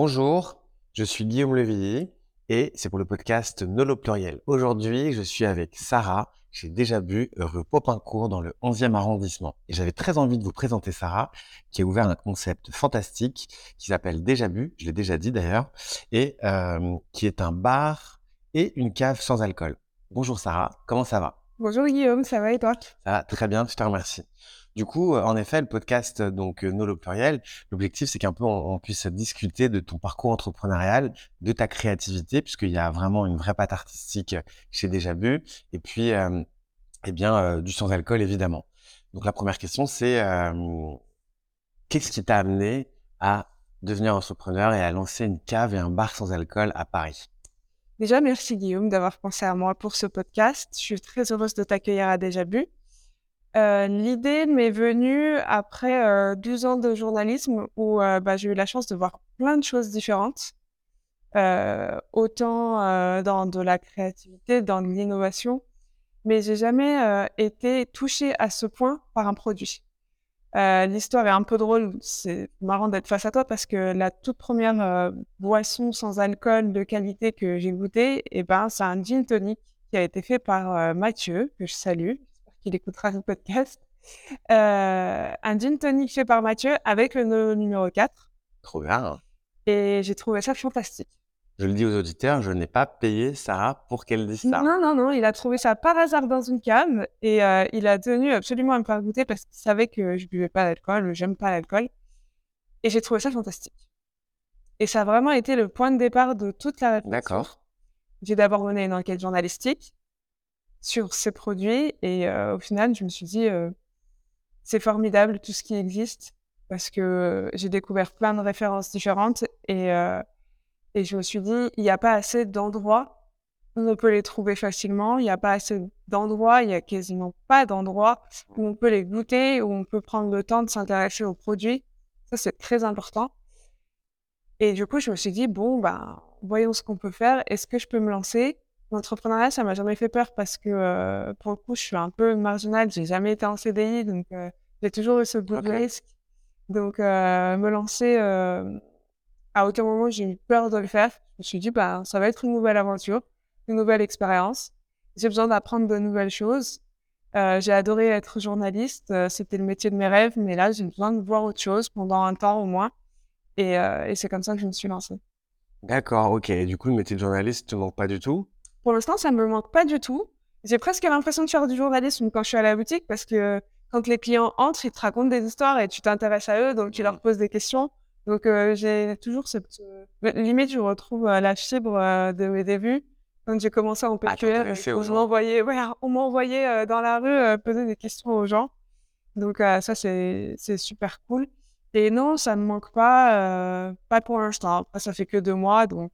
Bonjour, je suis Guillaume Levilly et c'est pour le podcast Nolo Pluriel. Aujourd'hui, je suis avec Sarah j'ai déjà bu rue Popincourt dans le 11e arrondissement. Et j'avais très envie de vous présenter Sarah, qui a ouvert un concept fantastique qui s'appelle Déjà bu, je l'ai déjà dit d'ailleurs, et euh, qui est un bar et une cave sans alcool. Bonjour Sarah, comment ça va? Bonjour Guillaume, ça va et toi? Ça va très bien, je te remercie. Du coup, euh, en effet, le podcast donc euh, Nolo Pluriel, l'objectif c'est qu'un peu on, puisse discuter de ton parcours entrepreneurial, de ta créativité, puisqu'il y a vraiment une vraie patte artistique chez Déjà Bu, et puis euh, eh bien du sans alcool évidemment. Donc la première question c'est qu'est-ce qui t'a amené à devenir entrepreneur et à lancer une cave et un bar sans alcool à Paris? Déjà, merci Guillaume d'avoir pensé à moi pour ce podcast. Je suis très heureuse de t'accueillir à Déjà Bu. Euh, l'idée m'est venue après 12 euh, ans de journalisme où euh, bah, j'ai eu la chance de voir plein de choses différentes, autant dans de la créativité, dans de l'innovation, mais j'ai jamais été touchée à ce point par un produit. L'histoire est un peu drôle, c'est marrant d'être face à toi parce que la toute première boisson sans alcool de qualité que j'ai goûtée, eh ben, c'est un gin tonic qui a été fait par Mathieu, que je salue, qu'il écoutera le podcast. Euh, un gin tonic fait par Mathieu avec le numéro 4. Trop bien. Et j'ai trouvé ça fantastique. Je le dis aux auditeurs, je n'ai pas payé Sarah pour qu'elle dise ça. Non, non, non, il a trouvé ça par hasard dans une cave et euh, il a tenu absolument à me faire goûter parce qu'il savait que je buvais pas d'alcool, j'aime pas l'alcool. Et j'ai trouvé ça fantastique. Et ça a vraiment été le point de départ de toute la réflexion. D'accord. J'ai d'abord mené une enquête journalistique sur ces produits. Et au final, je me suis dit, c'est formidable tout ce qui existe parce que j'ai découvert plein de références différentes et, et je me suis dit, il n'y a pas assez d'endroits où on peut les trouver facilement, il n'y a pas assez d'endroits, il n'y a quasiment pas d'endroits où on peut les goûter, où on peut prendre le temps de s'intéresser aux produits. Ça, c'est très important. Et du coup, je me suis dit, bon, ben, voyons ce qu'on peut faire. Est-ce que je peux me lancer? L'entrepreneuriat, ça m'a jamais fait peur parce que euh, pour le coup, je suis un peu marginale. J'ai jamais été en CDI, donc euh, j'ai toujours eu ce bout de risque. Donc, euh, me lancer à aucun moment, j'ai eu peur de le faire. Je me suis dit, bah, ça va être une nouvelle aventure, une nouvelle expérience. J'ai besoin d'apprendre de nouvelles choses. j'ai adoré être journaliste. C'était le métier de mes rêves, mais là, j'ai besoin de voir autre chose pendant un temps au moins. Et, et c'est comme ça que je me suis lancée. D'accord, ok. du coup, le métier de journaliste ne te manque pas du tout pour l'instant, ça ne me manque pas du tout. J'ai presque l'impression de faire du journalisme quand je suis à la boutique parce que quand les clients entrent, ils te racontent des histoires et tu t'intéresses à eux, donc tu leur poses des questions. Donc euh, j'ai toujours cette euh, limite, je retrouve euh, la fibre de mes débuts quand j'ai commencé en PQR. Ah, on m'envoyait, ouais, on m'envoyait dans la rue poser des questions aux gens. Donc ça c'est super cool. Et non, ça ne me manque pas, pas pour l'instant. Ça fait que deux mois, donc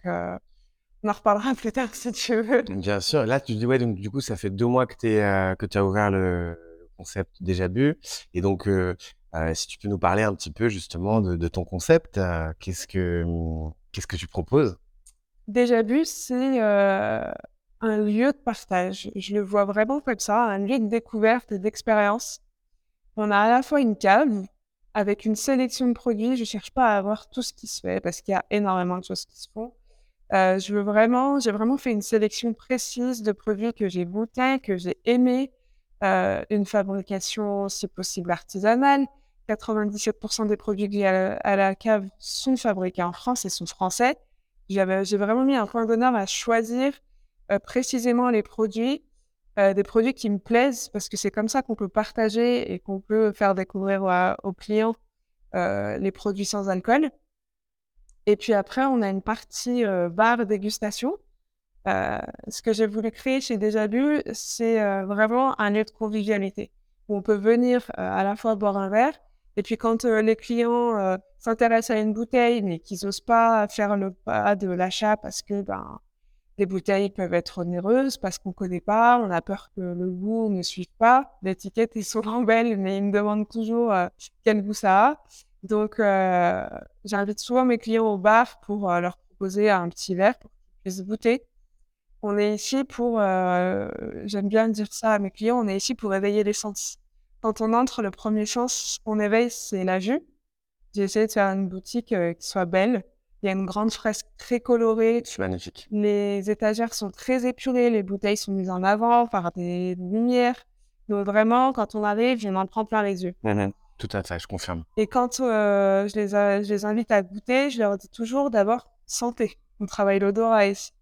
on en reparlera plus tard si tu veux. Bien sûr. Là, tu dis, ouais, donc du coup, ça fait deux mois que, euh, que tu as ouvert le concept Déjà Bu. Et donc, euh, euh, si tu peux nous parler un petit peu justement de, ton concept, qu'est-ce que qu'est-ce que tu proposes? Déjà Bu, c'est un lieu de partage. Je le vois vraiment comme ça, un lieu de découverte et d'expérience. On a à la fois une cave avec une sélection de produits. Je cherche pas à avoir tout ce qui se fait parce qu'il y a énormément de choses qui se font. Euh, je veux vraiment, j'ai vraiment fait une sélection précise de produits que j'ai goûtés, que j'ai aimés. Euh, une fabrication, si possible, artisanale. 97% des produits que j'ai à, la cave sont fabriqués en France et sont français. J'ai vraiment mis un point d'honneur à choisir euh, précisément les produits, des produits qui me plaisent, parce que c'est comme ça qu'on peut partager et qu'on peut faire découvrir aux clients les produits sans alcool. Et puis après, on a une partie euh, bar dégustation. Euh, ce que j'ai voulu créer chez Déjà Bu, c'est euh, vraiment un lieu de convivialité où on peut venir à la fois boire un verre. Et puis quand les clients s'intéressent à une bouteille, mais qu'ils n'osent pas faire le pas de l'achat parce que ben, les bouteilles peuvent être onéreuses, parce qu'on ne connaît pas, on a peur que le goût ne suive pas. L'étiquette est souvent belle, mais ils me demandent toujours quel goût ça a. Donc, euh, j'invite souvent mes clients au bar pour euh, leur proposer un petit verre pour qu'ils puissent goûter. On est ici pour, euh, j'aime bien dire ça à mes clients, on est ici pour éveiller les sens. Quand on entre, le premier sens qu'on éveille, c'est la vue. J'ai essayé de faire une boutique qui soit belle, Il y a une grande fresque très colorée. C'est magnifique. Les étagères sont très épurées, les bouteilles sont mises en avant par des lumières. Donc vraiment, quand on arrive, il en prend plein les yeux. Mhm. Tout à fait, je confirme. Et quand euh, je, les, invite à goûter, je leur dis toujours d'abord santé. On travaille l'odorat ici.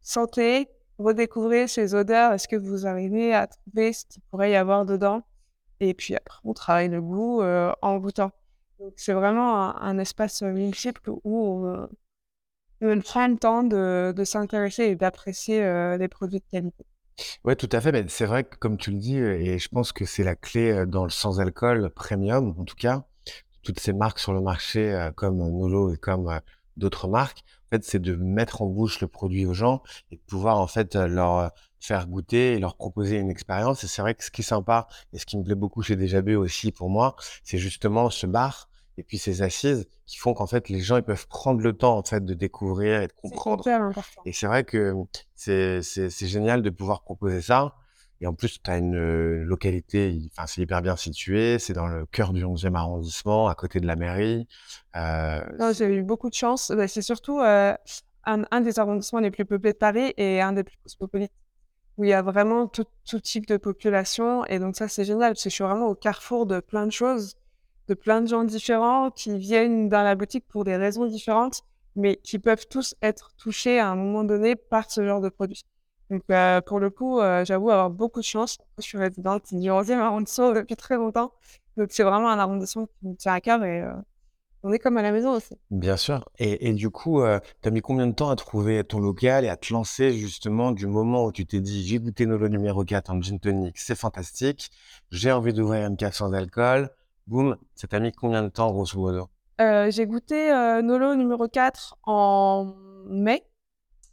Santé, redécouvrez ces odeurs. Est-ce que vous arrivez à trouver ce qu'il pourrait y avoir dedans? Et puis après, on travaille le goût euh, en goûtant. C'est vraiment un, espace euh, multiple où on, on prend le temps de, s'intéresser et d'apprécier euh, les produits de qualité. Ouais, tout à fait. Mais c'est vrai que comme tu le dis, et je pense que c'est la clé dans le sans-alcool premium, en tout cas, toutes ces marques sur le marché comme Nolo et comme d'autres marques, en fait, c'est de mettre en bouche le produit aux gens et de pouvoir en fait leur faire goûter et leur proposer une expérience. Et c'est vrai que ce qui est sympa et ce qui me plaît beaucoup chez Déjà Bu aussi pour moi, c'est justement ce bar et puis ces assises qui font qu'en fait les gens ils peuvent prendre le temps en fait de découvrir et de comprendre et c'est vrai que c'est c'est génial de pouvoir proposer ça. Et en plus, tu as une euh, localité, enfin, c'est hyper bien situé, c'est dans le cœur du 11e arrondissement, à côté de la mairie. Euh, Non, j'ai eu beaucoup de chance. Bah, c'est surtout euh, un, un des arrondissements les plus peuplés de Paris et un des plus cosmopolites, où il y a vraiment tout, tout type de population. Et donc ça, c'est génial, parce que je suis vraiment au carrefour de plein de choses, de plein de gens différents qui viennent dans la boutique pour des raisons différentes, mais qui peuvent tous être touchés à un moment donné par ce genre de produit. Donc euh, pour le coup, euh, j'avoue avoir beaucoup de chance. Je suis résidente du 11e arrondissement depuis très longtemps. Donc c'est vraiment un arrondissement qui me tient à cœur et euh, on est comme à la maison aussi. bien sûr. Et, du coup, tu as mis combien de temps à trouver ton local et à te lancer justement du moment où tu t'es dit, j'ai goûté Nolo numéro 4 en gin tonic, c'est fantastique, j'ai envie d'ouvrir une cave sans alcool. Boum, ça t'a mis combien de temps, grosso modo? Euh, j'ai goûté euh, Nolo numéro 4 en mai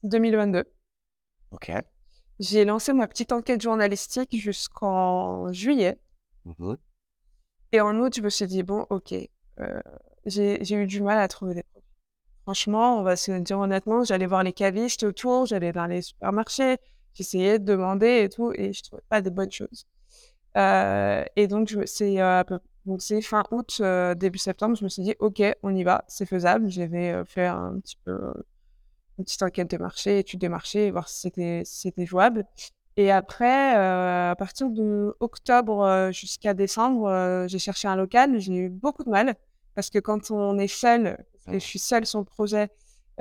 2022. Ok. J'ai lancé ma petite enquête journalistique jusqu'en juillet. Mhm. Et en août, je me suis dit, bon, ok, euh, j'ai eu du mal à trouver des produits. Franchement, on va se dire honnêtement, j'allais voir les cavistes autour, j'allais dans les supermarchés, j'essayais de demander et tout, et je trouvais pas de bonnes choses. Euh, et donc, c'est euh, à peu- donc c'est fin août, euh, début septembre, je me suis dit, ok, on y va, c'est faisable. J'avais euh, fait un petit peu euh, une petite enquête de marché, étude de marché, voir si c'était si c'était jouable. Et après, euh, à partir de octobre jusqu'à décembre, euh, j'ai cherché un local. J'ai eu beaucoup de mal parce que quand on est seul, et je suis seule sur le projet,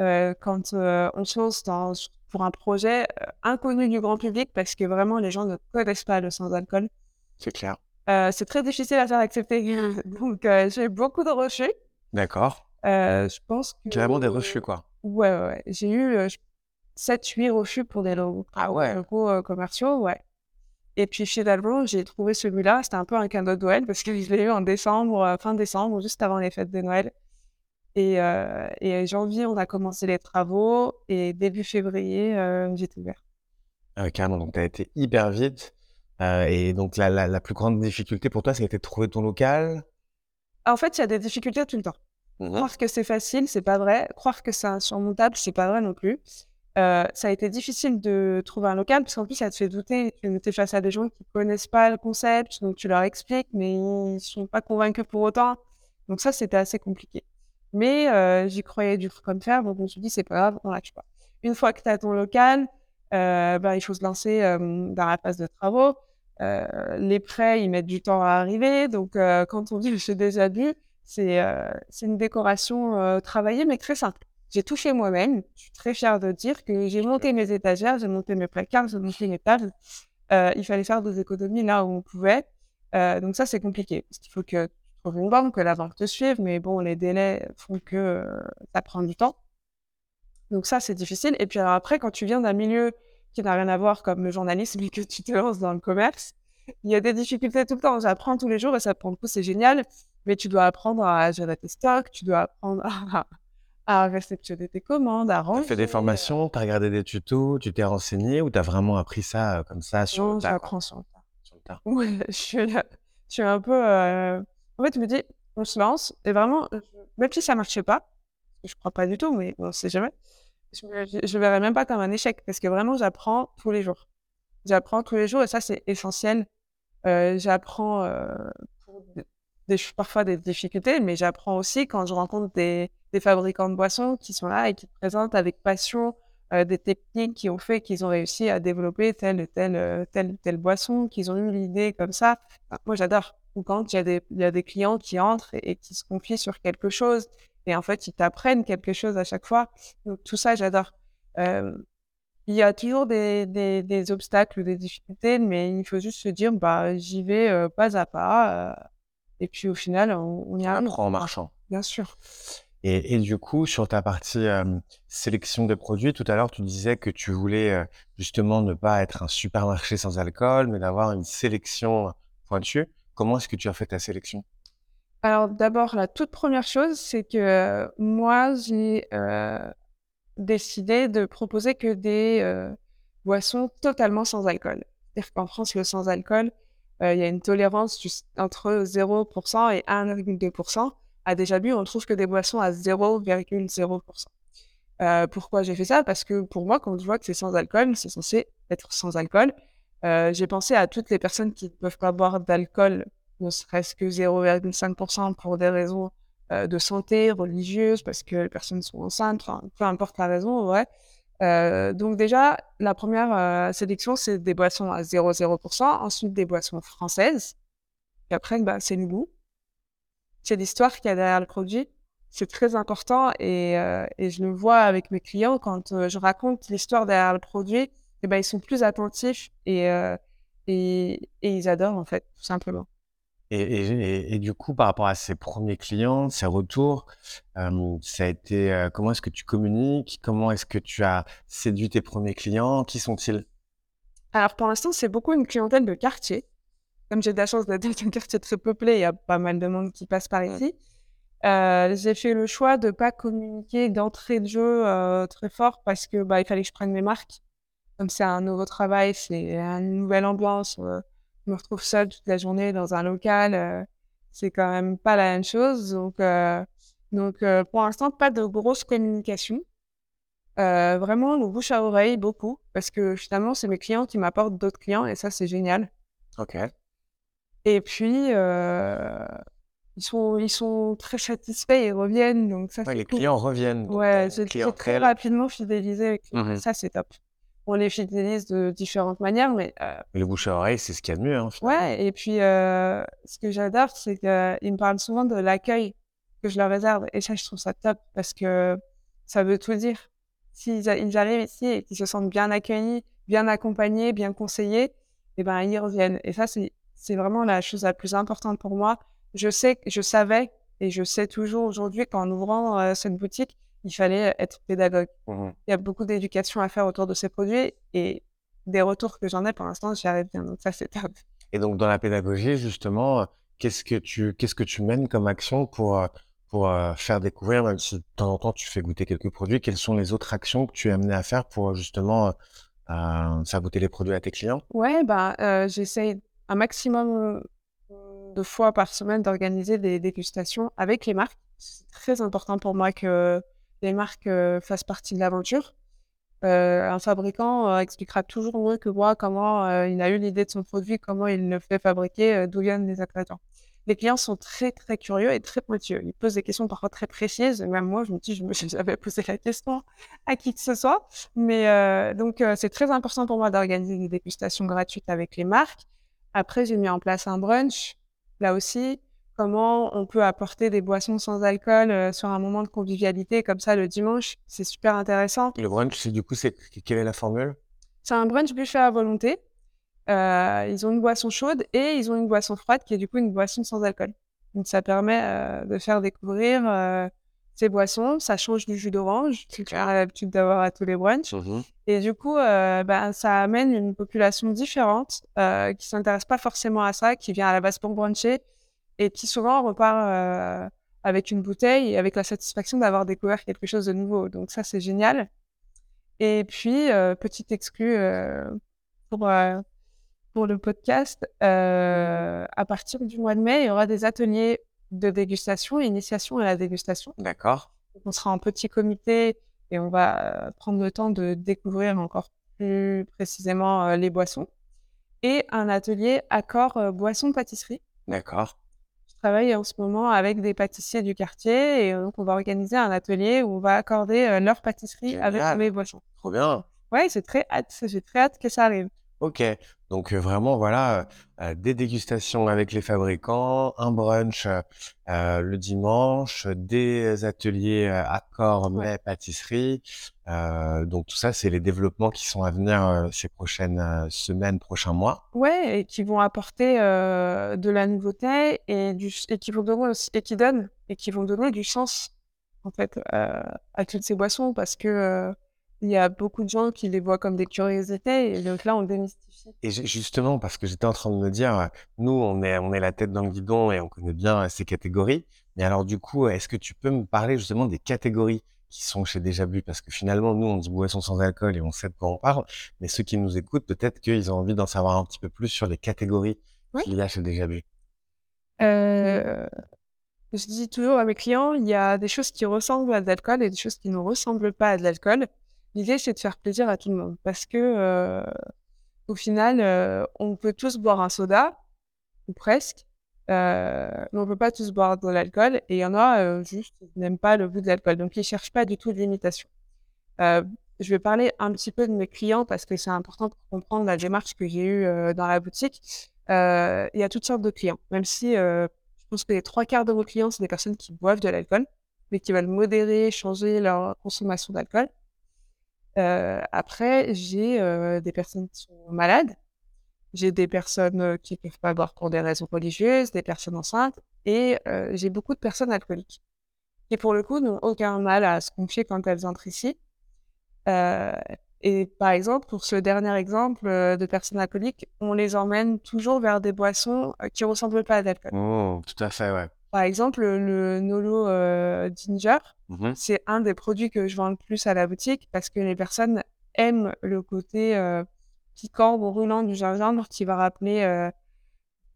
euh, quand on se lance dans, pour un projet inconnu du grand public parce que vraiment les gens ne connaissent pas le sans-alcool, C'est clair. Euh, c'est très difficile à faire accepter. Donc euh, j'ai eu beaucoup de refus. D'accord. Euh, je pense que... Carrément des refus, quoi. Ouais, ouais, ouais. J'ai eu euh, 7-8 refus pour des logos, Ah ouais. logos euh, commerciaux, ouais. Et puis finalement, j'ai trouvé celui-là. C'était un peu un cadeau de Noël parce que je l'ai eu en décembre, euh, fin décembre, juste avant les fêtes de Noël. Et, euh, et janvier, on a commencé les travaux et début février, euh, j'étais ouvert. Ah, carrément, donc tu as été hyper vite. Euh, et donc la, la, la plus grande difficulté pour toi, c'était de trouver ton local? En fait, il y a des difficultés tout le temps. Mhm. Croire que c'est facile, c'est pas vrai. Croire que c'est insurmontable, c'est pas vrai non plus. Euh, ça a été difficile de trouver un local parce qu'en plus, ça te fait douter. Tu es face à des gens qui connaissent pas le concept, donc tu leur expliques, mais ils sont pas convaincus pour autant. Donc ça, c'était assez compliqué. Mais euh, j'y croyais dur comme fer, donc me suis dit, c'est pas grave, on lâche pas. Une fois que tu as ton local, euh, ben, il faut se lancer dans la phase de travaux. Euh, les prêts, ils mettent du temps à arriver. Donc, euh, quand on dit j'ai déjà vu, c'est euh, c'est une décoration travaillée, mais très simple. J'ai tout fait moi-même. Je suis très fière de dire que j'ai monté mes étagères, j'ai monté mes placards, j'ai monté mes tables. Il fallait faire des économies là où on pouvait. Donc ça, c'est compliqué. Parce qu'il faut que tu trouves une banque, que la banque te suive. Mais bon, les délais font que euh, ça prend du temps. Donc ça, c'est difficile. Et puis alors après, quand tu viens d'un milieu qui n'a rien à voir comme le journalisme et que tu te lances dans le commerce, il y a des difficultés tout le temps. J'apprends tous les jours et ça prend le coup, c'est génial. Mais tu dois apprendre à gérer tes stocks, tu dois apprendre à, à réceptionner tes commandes, à Tu as ranger. fait des formations, tu as regardé des tutos, tu t'es renseigné ou tu as vraiment appris ça euh, comme ça sur Non, le tas, quoi? j'apprends sur le. Sur. Ouais, je suis, là- je suis un peu. euh, En fait, je me dis, on se lance et vraiment, même si ça marchait pas, je crois pas du tout, mais on sait jamais, je je verrais même pas comme un échec parce que vraiment, j'apprends tous les jours. J'apprends tous les jours et ça, c'est essentiel. Euh, j'apprends euh, des- parfois des difficultés, mais j'apprends aussi quand je rencontre des, fabricants de boissons qui sont là et qui présentent avec passion des techniques qui ont fait qu'ils ont réussi à développer telle telle telle telle boisson, qu'ils ont eu l'idée comme ça. moi, j'adore. Ou quand il y a des clients qui entrent et, qui se confient sur quelque chose et en fait, ils t'apprennent quelque chose à chaque fois. Donc, tout ça, j'adore. il y a toujours des, des, des, obstacles, des difficultés, mais il faut juste se dire, bah, j'y vais pas à pas. et puis, au final, on, y arrive. en marchant. Bien sûr. Et, et, du coup, sur ta partie sélection des produits, tout à l'heure, tu disais que tu voulais justement ne pas être un supermarché sans alcool, mais d'avoir une sélection pointue. Comment est-ce que tu as fait ta sélection? Alors d'abord, la toute première chose, c'est que moi, j'ai décidé de proposer que des boissons totalement sans alcool. C'est-à-dire qu'en France, le sans alcool, il y a une tolérance entre 0% et 1,2% a déjà bu, on trouve que des boissons à 0,0%. Euh, pourquoi j'ai fait ça? Parce que pour moi, quand je vois que c'est sans alcool, c'est censé être sans alcool. Euh, j'ai pensé à toutes les personnes qui ne peuvent pas boire d'alcool, ne serait-ce que 0,5% pour des raisons euh, de santé, religieuses, parce que les personnes sont enceintes, peu importe la raison, ouais. donc déjà, la première sélection, c'est des boissons à 0,0%, ensuite des boissons françaises, et après, bah, c'est le goût c'est l'histoire qu'il y a derrière le produit. C'est très important et, euh, et, je le vois avec mes clients quand euh, je raconte l'histoire derrière le produit, et ben, ils sont plus attentifs euh, et, et, ils adorent en fait, tout simplement. Et, et, du coup, par rapport à ces premiers clients, ces retours, ça a été comment est-ce que tu communiques? Comment est-ce que tu as séduit tes premiers clients? Qui sont-ils? Alors pour l'instant, c'est beaucoup une clientèle de quartier comme j'ai de la chance d'être dans un quartier très peuplé, il y a pas mal de monde qui passe par ici. Euh, j'ai fait le choix de pas communiquer d'entrée de jeu très fort parce que bah, il fallait que je prenne mes marques. Comme c'est un nouveau travail, c'est une nouvelle ambiance. Euh, me retrouve seule toute la journée dans un local. Euh, c'est quand même pas la même chose. Donc, euh, donc pour l'instant, pas de grosse communication. vraiment, le bouche à oreille, beaucoup. Parce que finalement, c'est mes clients qui m'apportent d'autres clients et ça, c'est génial. Ok. Et puis, euh, ils, sont, ils sont très satisfaits, ils reviennent. Donc ça, les clients reviennent. Ouais, c'est très rapidement fidélisé. Mmh ça, c'est top. On les fidélise de différentes manières, mais... Euh, le bouche à oreille, c'est ce qu'il y a de mieux. Hein, ouais, et puis, euh, ce que j'adore, c'est qu'ils me parlent souvent de l'accueil que je leur réserve. Et ça, je trouve ça top, parce que ça veut tout dire. S'ils arrivent ici et qu'ils se sentent bien accueillis, bien accompagnés, bien conseillés, et eh ben, ils reviennent. Et ça, c'est vraiment la chose la plus importante pour moi. Je sais, je savais et je sais toujours aujourd'hui qu'en ouvrant euh, cette boutique, il fallait être pédagogue. Mmh il y a beaucoup d'éducation à faire autour de ces produits et des retours que j'en ai pour l'instant, j'y arrive bien. Donc ça, c'est top. Et donc dans la pédagogie, justement, qu'est-ce que tu qu'est-ce que tu mènes comme action pour euh, pour euh, faire découvrir, même si de temps en temps tu fais goûter quelques produits, quelles sont les autres actions que tu es amené à faire pour justement faire goûter les produits à tes clients? Ouais, bah j'essaye un maximum de fois par semaine d'organiser des dégustations avec les marques. C'est très important pour moi que les marques fassent partie de l'aventure. Un fabricant expliquera toujours mieux que moi comment il a eu l'idée de son produit, comment il le fait fabriquer, d'où viennent les ingrédients. Les clients sont très très curieux et très pointueux. Ils posent des questions parfois très précises. Même moi, je me dis, je me suis jamais posé la question à qui que ce soit. Mais donc, c'est très important pour moi d'organiser des dégustations gratuites avec les marques. Après, j'ai mis en place un brunch. Là aussi, comment on peut apporter des boissons sans alcool euh, sur un moment de convivialité comme ça le dimanche. C'est super intéressant. Le brunch, c'est du coup, c'est quelle est la formule? C'est un brunch buffet à volonté. Euh, ils ont une boisson chaude et ils ont une boisson froide qui est du coup une boisson sans alcool. Donc ça permet euh, de faire découvrir ces boissons, ça change du jus d'orange, que as l'habitude d'avoir à tous les brunchs. Mmh et du coup, euh, bah, ça amène une population différente euh, qui s'intéresse pas forcément à ça, qui vient à la base pour bruncher et qui souvent repart euh, avec une bouteille et avec la satisfaction d'avoir découvert quelque chose de nouveau. Donc ça, c'est génial. Et puis, euh, petite exclu euh, pour, euh, pour le podcast, à partir du mois de mai, il y aura des ateliers de dégustation, initiation à la dégustation. D'accord. On sera en petit comité et on va prendre le temps de découvrir encore plus précisément les boissons. Et un atelier accord boisson-pâtisserie. D'accord. Travaille en ce moment avec des pâtissiers du quartier et donc on va organiser un atelier où on va accorder leur pâtisserie avec mes boissons. Trop bien. Ouais, c'est très hâte, j'ai très hâte que ça arrive. OK. Donc, heu, vraiment, voilà, heu heu, des dégustations avec les fabricants, un brunch, le dimanche, des ateliers, accords mets pâtisserie. Donc tout ça, c'est les développements qui sont à venir, ces prochaines, semaines, prochains mois. Ouais et qui vont apporter, de la nouveauté et du ch et qui vont donner aussi et qui donnent et qui vont donner du sens, en fait, à toutes ces boissons parce que, il y a beaucoup de gens qui les voient comme des curiosités et donc là, on démystifie. Et ju justement, parce que j'étais en train de me dire, heu, nous, on est on est la tête dans le guidon et on connaît bien, heu, ces catégories. Mais alors du coup, est-ce que tu peux me parler justement des catégories qui sont chez Déjà Bu? Parce que finalement, nous, on dit boissons sans alcool et on sait de quoi on parle. Mais ceux qui nous écoutent, peut-être qu'ils ont envie d'en savoir un petit peu plus sur les catégories Oui. qu'il y a chez Déjà Bu. Je dis toujours à mes clients, il y a des choses qui ressemblent à de l'alcool et des choses qui ne ressemblent pas à de l'alcool. L'idée, c'est de faire plaisir à tout le monde parce que, heu, au final, heu, on peut tous boire un soda ou presque, heu, mais on peut pas tous boire de l'alcool et il y en a, juste, ils n'aiment pas le goût de l'alcool, donc ils cherchent pas du tout de l'imitation. Je vais parler un petit peu de mes clients parce que c'est important pour comprendre la démarche que j'ai eue, dans la boutique. Il y a toutes sortes de clients, même si, je pense que les 3/4 de vos clients, c'est des personnes qui boivent de l'alcool, mais qui veulent modérer, changer leur consommation d'alcool. Heu, après, j'ai, heu, des personnes qui sont malades, j'ai des personnes, heu, qui peuvent pas boire pour des raisons religieuses, des personnes enceintes et j'ai beaucoup de personnes alcooliques qui, pour le coup, n'ont aucun mal à se confier quand elles entrent ici. Et par exemple, pour ce dernier exemple, de personnes alcooliques, on les emmène toujours vers des boissons, qui ressemblent pas à l'alcool. Mmh, tout à fait, ouais. Par exemple, le Nolo, heu, Ginger, Mmh c'est un des produits que je vends le plus à la boutique parce que les personnes aiment le côté, heu, piquant, brûlant du gingembre qui va rappeler, heu,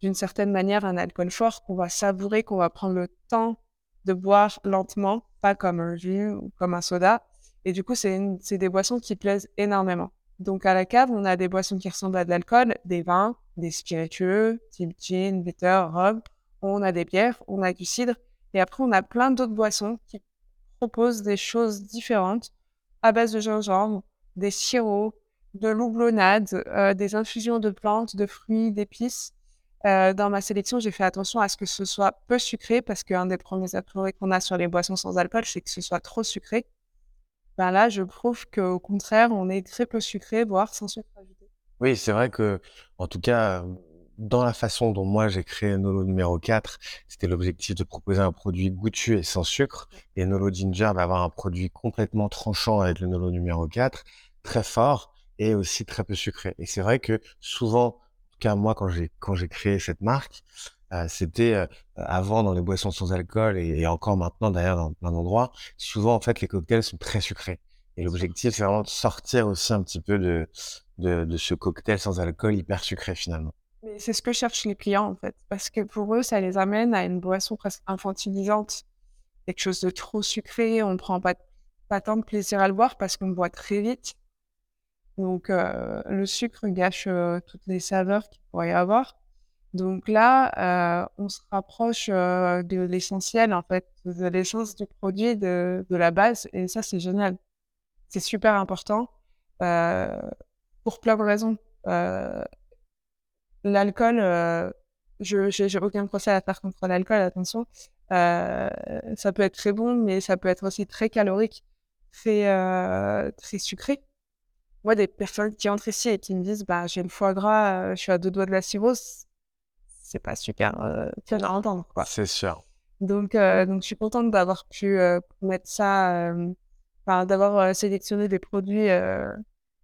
d'une certaine manière un alcool fort qu'on va savourer, qu'on va prendre le temps de boire lentement, pas comme un jus ou comme un soda et du coup, c'est des boissons qui plaisent énormément. Donc à la cave, on a des boissons qui ressemblent à de l'alcool, des vins, des spiritueux, type gin, bitter, rhum. On a des bières, on a du cidre et après on a plein d'autres boissons qui proposent des choses différentes à base de gingembre, des sirops, de l'houblonnade, heu, des infusions de plantes, de fruits, d'épices. Heu, dans ma sélection, j'ai fait attention à ce que ce soit peu sucré parce qu'un des premiers a qu'on a sur les boissons sans alcool, c'est que ce soit trop sucré. Ben là, je prouve qu'au contraire, on est très peu sucré, voire sans sucre ajouté. Oui, c'est vrai que, en tout cas, dans la façon dont moi j'ai créé Nolo numéro 4, c'était l'objectif de proposer un produit goûtu et sans sucre. Et Nolo Ginger va avoir un produit complètement tranchant avec le Nolo numéro 4, très fort et aussi très peu sucré. Et c'est vrai que souvent, en tout cas moi quand j'ai quand j'ai créé cette marque, heu, c'était, heu, avant dans les boissons sans alcool et et encore maintenant d'ailleurs dans plein d'endroits, souvent en fait les cocktails sont très sucrés. Et l'objectif c'est vraiment de sortir aussi un petit peu de de de ce cocktail sans alcool hyper sucré finalement. Mais c'est ce que cherchent les clients, en fait, parce que pour eux, ça les amène à une boisson presque infantilisante. Quelque chose de trop sucré, on ne prend pas pas tant de plaisir à le boire parce qu'on boit très vite. Donc heu, le sucre gâche, heu, toutes les saveurs qu'il pourrait y avoir. Donc là, heu, on se rapproche, heu, de l'essentiel, en fait, de l'essence du produit, de de la base et ça, c'est génial. C'est super important, heu, pour plein de raisons. L'alcool, heu, je j'ai aucun procès à faire contre l'alcool, attention. Heu, ça peut être très bon, mais ça peut être aussi très calorique, très, heu, très sucré. Moi, des personnes qui entrent ici et qui me disent: «Bah, j'ai le foie gras, je suis à 2 doigts de la cirrhose», c'est pas super, fun à entendre, quoi. C'est sûr. Donc heu, donc je suis contente d'avoir pu, mettre ça, d'avoir, sélectionné des produits,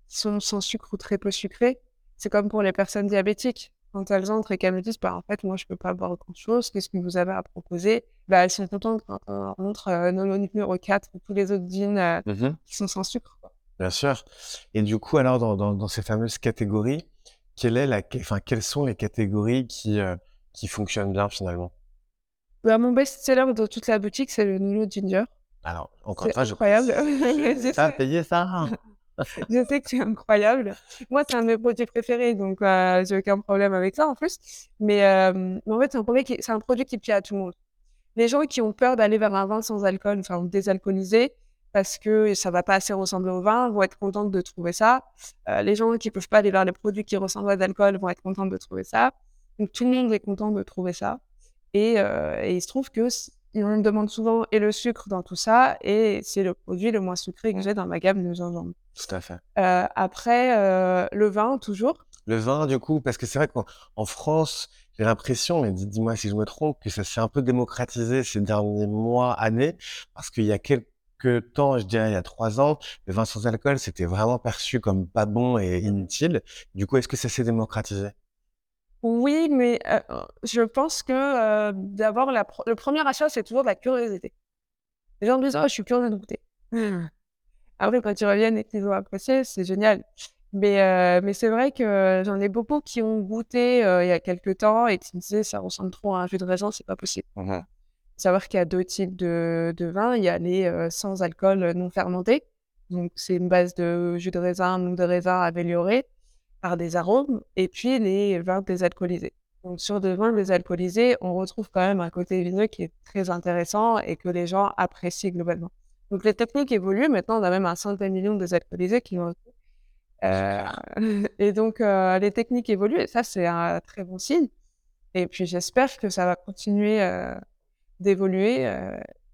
qui sont sans sucre ou très peu sucrés. C'est comme pour les personnes diabétiques. Quand elles entrent et qu'elles me disent: «Bah, en fait, moi, je peux pas boire autre chose, qu'est-ce que vous avez à proposer?» bah, elles sont contentes quand on heu, Nolo numéro 4 ou tous les autres gins, heu, Mmh qui sont sans sucre, quoi. Bien sûr et du coup alors dans dans dans ces fameuses catégories, quelle est la enfin quelles sont les catégories qui, heu, qui fonctionnent bien finalement? Bah, mon best-seller de toute la boutique, c'est le Nolo Ginger. Alors encore une fois je incroyable. sais. payé ça? je sais que c'est incroyable. Moi, c'est un de mes produits préférés, donc euh, j'ai aucun problème avec ça en plus. Mais, euh, mais en fait, c'est un, produit qui, c'est un produit qui plaît à tout le monde. Les gens qui ont peur d'aller vers un vin sans alcool, enfin désalcoolisé, parce que ça va pas assez ressembler au vin, vont être contents de trouver ça. Euh, les gens qui peuvent pas aller vers les produits qui ressemblent à l'alcool vont être contents de trouver ça. Donc tout le monde est content de trouver ça. Et, et il se trouve que on me demande souvent et le sucre dans tout ça, et c'est le produit le moins sucré que j'ai dans ma gamme de gingembre. Tout à fait. Euh, après, euh, le vin, toujours? Le vin, du coup, parce que c'est vrai qu'en France, j'ai l'impression, et dis-moi si je me trompe, que ça s'est un peu démocratisé ces derniers mois, années, parce qu'il y a quelques temps, je dirais il y a trois ans, le vin sans alcool, c'était vraiment perçu comme pas bon et inutile. Du coup, est-ce que ça s'est démocratisé? Oui, mais euh, je pense que d'abord, le premier achat, c'est toujours de la curiosité. Les gens me disent Oh, je suis curieux de goûter. Après, quand ils reviennent et qu'ils ont apprécié, c'est génial. Mais, euh, mais c'est vrai que j'en ai beaucoup qui ont goûté il y a quelques temps et qui me disaient Ça ressemble trop à un jus de raisin, c'est pas possible. Mmh Savoir qu'il y a deux types de, de vins. Il y a les sans alcool non fermentés. Donc, c'est une base de jus de raisin ou de raisin amélioré par des arômes, et puis les vins désalcoolisés. Donc sur des vins désalcoolisés, on retrouve quand même un côté vineux qui est très intéressant et que les gens apprécient globalement. Donc les techniques évoluent. Maintenant, on a même un centaine de millions de désalcoolisés qui vont. Euh, et donc euh, les techniques évoluent et ça c'est un très bon signe. Et puis j'espère que ça va continuer euh, d'évoluer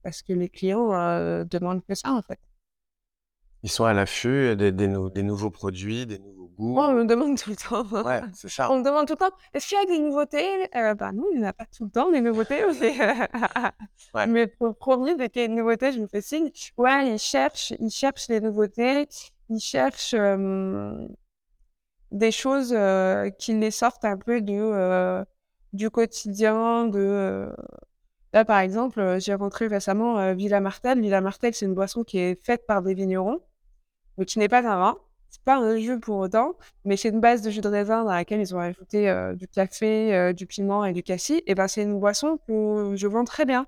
parce que les clients demandent que ça en fait. Ils sont à l'affût des, des, nouveaux produits, des nouveaux goûts. on me demande tout le temps. Ouais, c'est ça. On me demande tout le temps, est-ce qu'il y a des nouveautés? Euh, Bah non, il n'y en a pas tout le temps, des nouveautés. ouais. Mais pour premier, dès qu'il y a une nouveauté, je me fais signe. Ouais, ils cherchent, ils cherchent les nouveautés, ils cherchent des choses euh, qui les sortent un peu du, euh, du quotidien, de... Là, par exemple, j'ai rentré récemment Villa Martel. Villa Martel, c'est une boisson qui est faite par des vignerons donc qui n'est pas un vin. C'est pas un jus pour autant, mais c'est une base de jus de raisin dans laquelle ils ont ajouté euh, du café, euh, du piment et du cassis. Et ben c'est une boisson que je vends très bien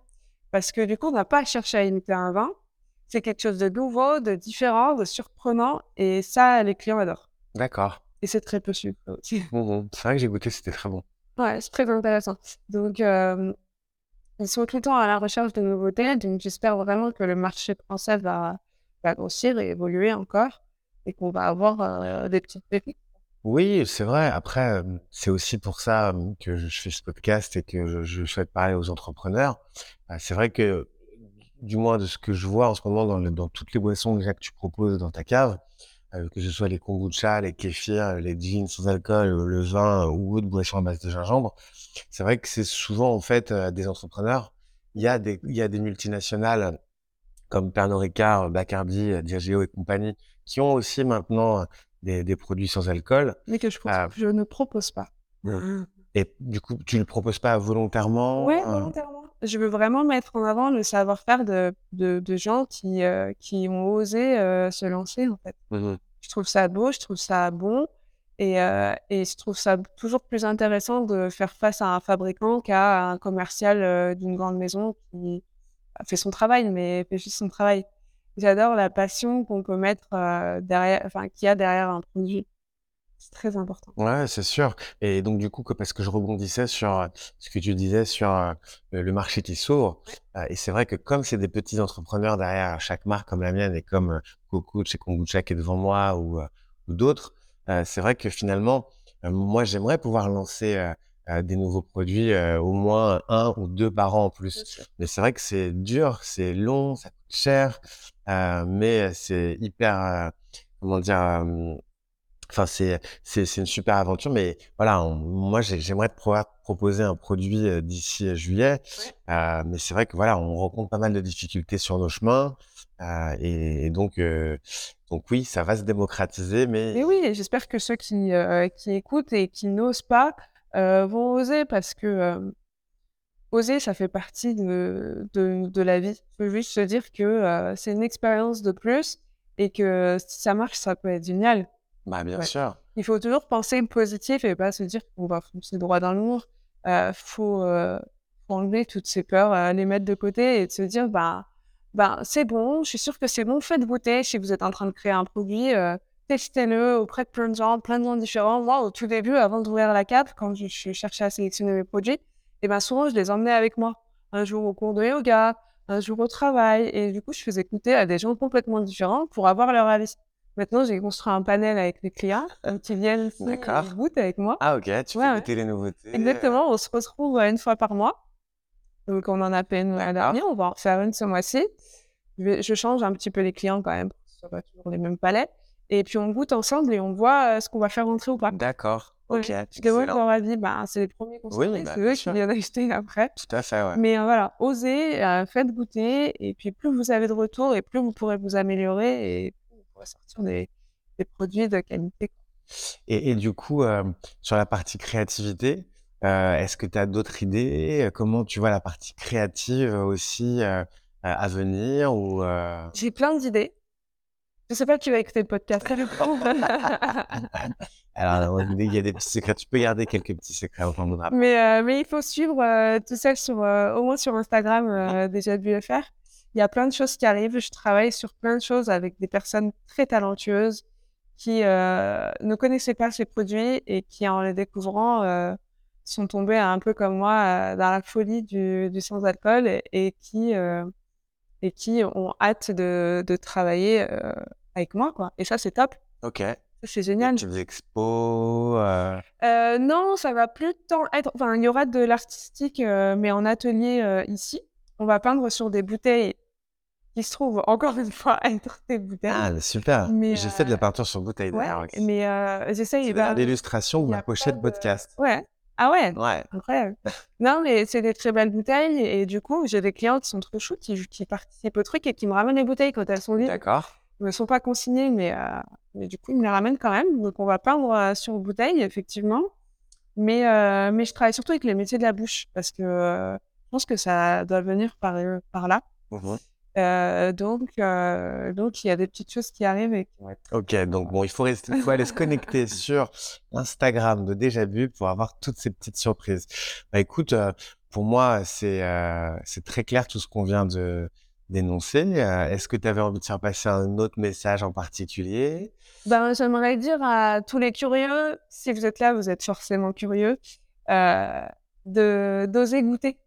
parce que du coup on n'a pas cherché à imiter un vin. C'est quelque chose de nouveau, de différent, de surprenant, et ça les clients adorent. D'accord. Et c'est très peu sucre aussi. C'est vrai que j'ai goûté, c'était très bon. Ouais, c'est très intéressant. Donc euh, ils sont tout le temps à la recherche de nouveautés, donc j'espère vraiment que le marché français va va grossir et évoluer encore et qu'on va avoir euh, des petites pépites. Oui, c'est vrai. Après, c'est aussi pour ça que je fais ce podcast et que je, souhaite parler aux entrepreneurs. Bah, c'est vrai que, du moins de ce que je vois en ce moment dans, toutes les boissons que tu proposes dans ta cave, euh, que ce soit les kombucha, les kéfirs, les jeans sans alcool, le vin ou autres boissons à base de gingembre, c'est vrai que c'est souvent en fait euh, des entrepreneurs. Il y a des multinationales comme Pernod Ricard, Bacardi, Diageo et compagnie, qui ont aussi maintenant des, des produits sans alcool. Mais que je, euh, je ne propose pas. Et du coup, tu ne le proposes pas volontairement Oui, volontairement. Je veux vraiment mettre en avant le savoir-faire de, de, de, gens qui, euh, qui ont osé euh, se lancer, en fait. Mmh je trouve ça beau, je trouve ça bon. Et, et je trouve ça toujours plus intéressant de faire face à un fabricant qu'à un commercial d'une grande maison qui, fait son travail, mais fait juste son travail. J'adore la passion qu'on peut mettre euh, derrière, enfin, qu'il y a derrière un produit. C'est très important. Ouais, c'est sûr. Et donc, du coup, parce que je rebondissais sur euh, ce que tu disais sur euh, le marché qui s'ouvre. et c'est vrai que comme c'est des petits entrepreneurs derrière chaque marque comme la mienne et comme Coco chez Kombucha qui est devant moi ou, ou d'autres, c'est vrai que finalement, moi, j'aimerais pouvoir lancer des nouveaux produits, euh, au moins un ou deux par an en plus. Mais c'est vrai que c'est dur, c'est long, ça coûte cher, euh, mais c'est hyper, euh, comment dire, enfin c'est c'est une super aventure. Mais voilà, moi j'aimerais pouvoir proposer un produit d'ici juillet, mais c'est vrai que voilà, on rencontre pas mal de difficultés sur nos chemins. Et, donc, donc oui, ça va se démocratiser, mais. Mais oui, j'espère que ceux qui, qui écoutent et qui n'osent pas vont oser parce que euh, oser, ça fait partie de, de, de, la vie. Il faut juste se dire que euh, c'est une expérience de plus et que si ça marche, ça peut être génial. Bah, bien sûr. Il faut toujours penser positif et pas se dire qu'on va foncer droit dans le mur. Il faut, enlever toutes ces peurs, les mettre de côté et se dire, bah, ben, c'est bon, je suis sûre que c'est bon, faites goûter. Si vous êtes en train de créer un produit, euh, testez-le auprès de plein de gens, plein de gens différents. Moi, au tout début, avant d'ouvrir la cave, quand je, je cherchais à sélectionner mes produits, et eh ben, souvent, je les emmenais avec moi. Un jour au cours de yoga, un jour au travail. Et du coup, je faisais goûter à des gens complètement différents pour avoir leur avis. Maintenant, j'ai construit un panel avec les clients euh, qui viennent goûter avec moi. Ah, ok, tu fais goûter les nouveautés. Exactement, on se retrouve une fois par mois. Donc, on en a fait une l'année, on va en faire une ce mois-ci. Je, change un petit peu les clients quand même, ce soit toujours les mêmes palettes. Et puis, on goûte ensemble et on voit euh, ce qu'on va faire rentrer ou pas. D'accord. Ok. Parce que moi, dans ma vie, bah, c'est les premiers conseils, oui, bah, c'est eux qui viennent acheter après. Tout à fait, ouais. Mais euh, voilà, osez, faites goûter. Et puis, plus vous avez de retour et plus vous pourrez vous améliorer. Et sortir des, produits de qualité. Et, du coup, euh, sur la partie créativité, euh, est-ce que tu as d'autres idées? Comment tu vois la partie créative aussi euh, à venir ou J'ai plein d'idées. Je sais pas qui va écouter le podcast. Alors, il y a des petits secrets. Tu peux garder quelques petits secrets au fond de mais, mais il faut suivre tout ça sur, au moins sur Instagram, déjà vu faire. Il y a plein de choses qui arrivent. Je travaille sur plein de choses avec des personnes très talentueuses qui euh, ne connaissaient pas ces produits et qui, en les découvrant, euh, sont tombées un peu comme moi euh, dans la folie du, sans-alcool et, qui, et qui ont hâte de, de travailler avec moi. Quoi. Et ça, c'est top. Ok. C'est génial. Tu expos Non, ça va plus tant être. Enfin, il y aura de l'artistique, mais en atelier ici. On va peindre sur des bouteilles qui se trouve encore une fois être des bouteilles. Ah, super. Fait de la euh, peinture sur bouteille d'ailleurs. mais euh, j'essaye. C'est l'illustration ou la pochette podcast. Ouais. Ah ouais Ouais. Incroyable. non, mais c'est des très belles bouteilles et, du coup, j'ai des clients qui sont trop chauds, qui, qui, participent au truc et qui me ramènent les bouteilles quand elles sont vides. D'accord. Elles ne sont pas consignées, mais, euh, mais du coup, ils me les ramènent quand même. Donc, on va peindre sur bouteille, effectivement. Mais, mais je travaille surtout avec les métiers de la bouche parce que je pense que ça doit venir par, par là. Mmh euh, donc, euh, donc, il y a des petites choses qui arrivent. Et Ok, donc bon, il faut, rester, il faut aller se connecter sur Instagram de Déjà Vu pour avoir toutes ces petites surprises. Bah écoute, euh, pour moi, c'est c'est très clair tout ce qu'on vient de d'énoncer. Est-ce que tu avais envie de faire passer un autre message en particulier? Ben, J'aimerais dire à tous les curieux, si vous êtes là, vous êtes forcément curieux, de d'oser goûter.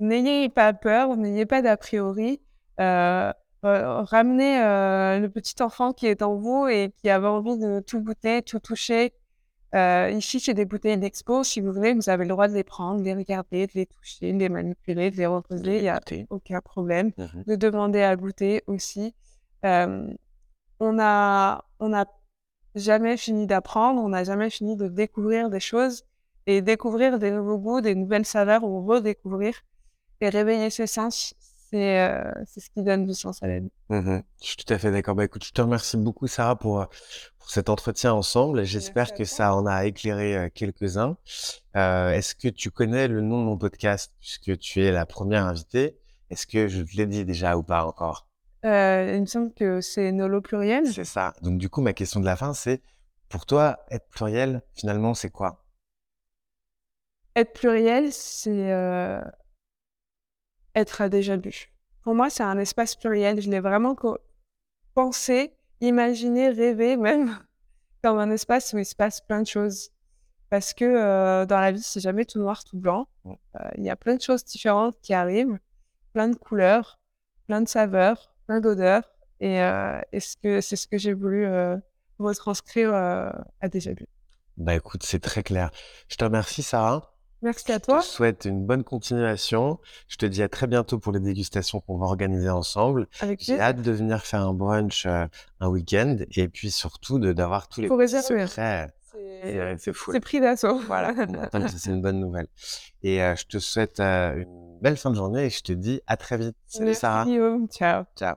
N'ayez pas peur, n'ayez pas d'a priori. Euh, euh, ramener euh, le petit enfant qui est en vous et qui avait envie de tout goûter, tout toucher. ici, c'est des bouteilles d'expo. Si vous voulez, vous avez le droit de les prendre, de les regarder, de les toucher, de les manipuler, de les reposer. Il n'y a aucun problème. Mmh de demander à goûter aussi. on n'a on a jamais fini d'apprendre, on n'a jamais fini de découvrir des choses et découvrir des nouveaux goûts, des nouvelles saveurs ou redécouvrir et réveiller ses sens, euh, c'est ce qui donne du sens à la vie. Mmh je suis tout à fait d'accord. Bah, écoute, je te remercie beaucoup, Sarah, pour, euh, pour cet entretien ensemble. J'espère que ça en a éclairé euh, quelques-uns. Est-ce que tu connais le nom de mon podcast, puisque tu es la première invitée? Est-ce que je te l'ai dit déjà ou pas encore? Il me semble que c'est Nolo pluriel. C'est ça. Donc, du coup, ma question de la fin, c'est pour toi, être pluriel, finalement, c'est quoi? Être pluriel, c'est être à déjà vu. Pour moi, c'est un espace pluriel. Je l'ai vraiment pensé, imaginé, rêvé même comme un espace où il se passe plein de choses. Parce que euh, dans la vie, c'est jamais tout noir, tout blanc. Euh, il y a plein de choses différentes qui arrivent, plein de couleurs, plein de saveurs, plein d'odeurs. Et, euh, ce que c'est ce que j'ai voulu retranscrire à déjà vu. Bah écoute, c'est très clair. Je te remercie, Sarah. Merci à toi. Je te souhaite une bonne continuation. Je te dis à très bientôt pour les dégustations qu'on va organiser ensemble. J'ai hâte de venir faire un brunch euh, un week-end et puis surtout d'avoir tous les Faut réserver. C'est fou. C'est pris d'assaut. Voilà, c'est une bonne nouvelle. Et euh, je te souhaite euh, une belle fin de journée et je te dis à très vite. Salut Sarah. Ciao. Ciao.